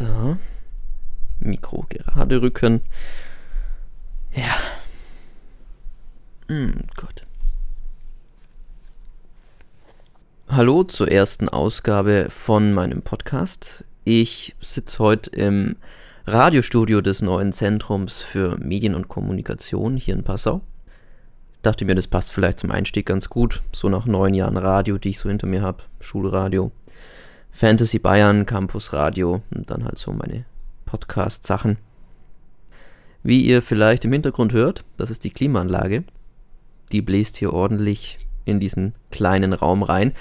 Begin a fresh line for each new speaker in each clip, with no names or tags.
So. Mikro gerade rücken. Ja. Hm, gut. Hallo zur ersten Ausgabe von meinem Podcast. Ich sitze heute im Radiostudio des neuen Zentrums für Medien und Kommunikation hier in Passau. Dachte mir, das passt vielleicht zum Einstieg ganz gut, so nach neun Jahren Radio, die ich so hinter mir habe, Schulradio, Fantasy Bayern, Campus Radio und dann halt so meine Podcast-Sachen. Wie ihr vielleicht im Hintergrund hört, das ist die Klimaanlage. Die bläst hier ordentlich in diesen kleinen Raum rein.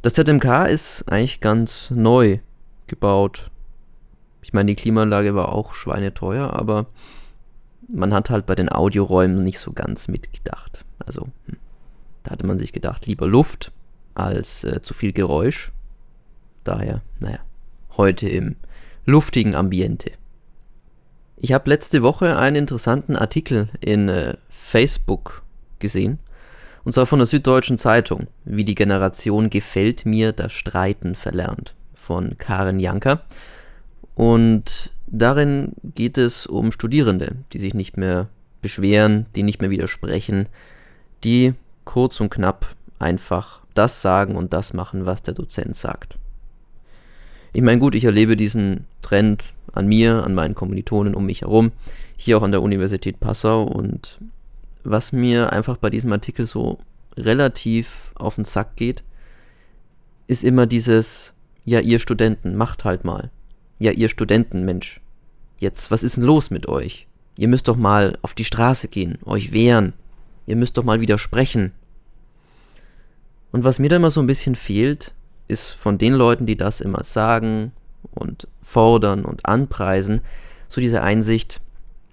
Das ZMK ist eigentlich ganz neu gebaut. Ich meine, die Klimaanlage war auch schweineteuer, aber man hat halt bei den Audioräumen nicht so ganz mitgedacht. Also, hm, da hatte man sich gedacht, lieber Luft als äh, zu viel Geräusch. Daher, naja, heute im luftigen Ambiente. Ich habe letzte Woche einen interessanten Artikel in äh, Facebook gesehen, und zwar von der Süddeutschen Zeitung, wie die Generation gefällt mir das Streiten verlernt, von Karen Janker. Und darin geht es um Studierende, die sich nicht mehr beschweren, die nicht mehr widersprechen, die kurz und knapp einfach das sagen und das machen, was der Dozent sagt. Ich meine, gut, ich erlebe diesen Trend an mir, an meinen Kommilitonen um mich herum, hier auch an der Universität Passau und was mir einfach bei diesem Artikel so relativ auf den Sack geht, ist immer dieses, ja, ihr Studenten, macht halt mal. Ja, ihr Studenten, Mensch. Jetzt, was ist denn los mit euch? Ihr müsst doch mal auf die Straße gehen, euch wehren. Ihr müsst doch mal widersprechen. Und was mir da immer so ein bisschen fehlt, ist von den Leuten, die das immer sagen und fordern und anpreisen, so diese Einsicht,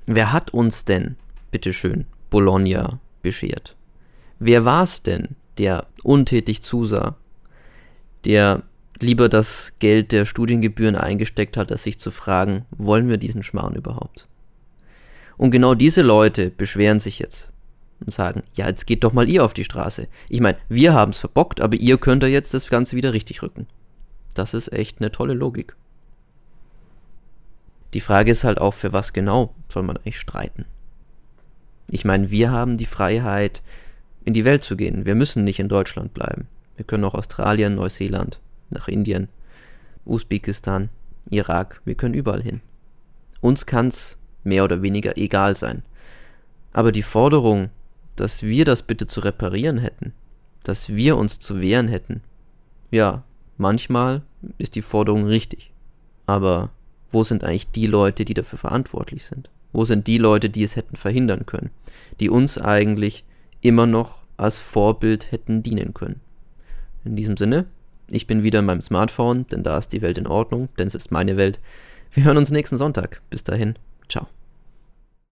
wer hat uns denn, bitteschön, Bologna beschert? Wer war es denn, der untätig zusah, der lieber das Geld der Studiengebühren eingesteckt hat, als sich zu fragen, wollen wir diesen Schmarrn überhaupt? Und genau diese Leute beschweren sich jetzt und sagen, ja, jetzt geht doch mal ihr auf die Straße. Ich meine, wir haben es verbockt, aber ihr könnt ja jetzt das Ganze wieder richtig rücken. Das ist echt eine tolle Logik. Die Frage ist halt auch, für was genau soll man eigentlich streiten? Ich meine, wir haben die Freiheit, in die Welt zu gehen. Wir müssen nicht in Deutschland bleiben. Wir können auch Australien, Neuseeland, nach Indien, Usbekistan, Irak, wir können überall hin. Uns kann es mehr oder weniger egal sein. Aber die Forderung, dass wir das bitte zu reparieren hätten, dass wir uns zu wehren hätten. Ja, manchmal ist die Forderung richtig. Aber wo sind eigentlich die Leute, die dafür verantwortlich sind? Wo sind die Leute, die es hätten verhindern können? Die uns eigentlich immer noch als Vorbild hätten dienen können. In diesem Sinne, ich bin wieder in meinem Smartphone, denn da ist die Welt in Ordnung, denn es ist meine Welt. Wir hören uns nächsten Sonntag. Bis dahin.